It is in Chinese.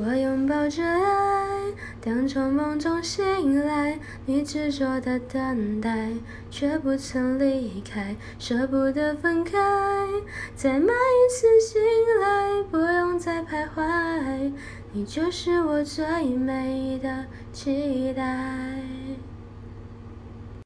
我拥抱着爱，当从梦中醒来，你执着的等待，却不曾离开，舍不得分开。再买一次醒来，不用再徘徊，你就是我最美的期待。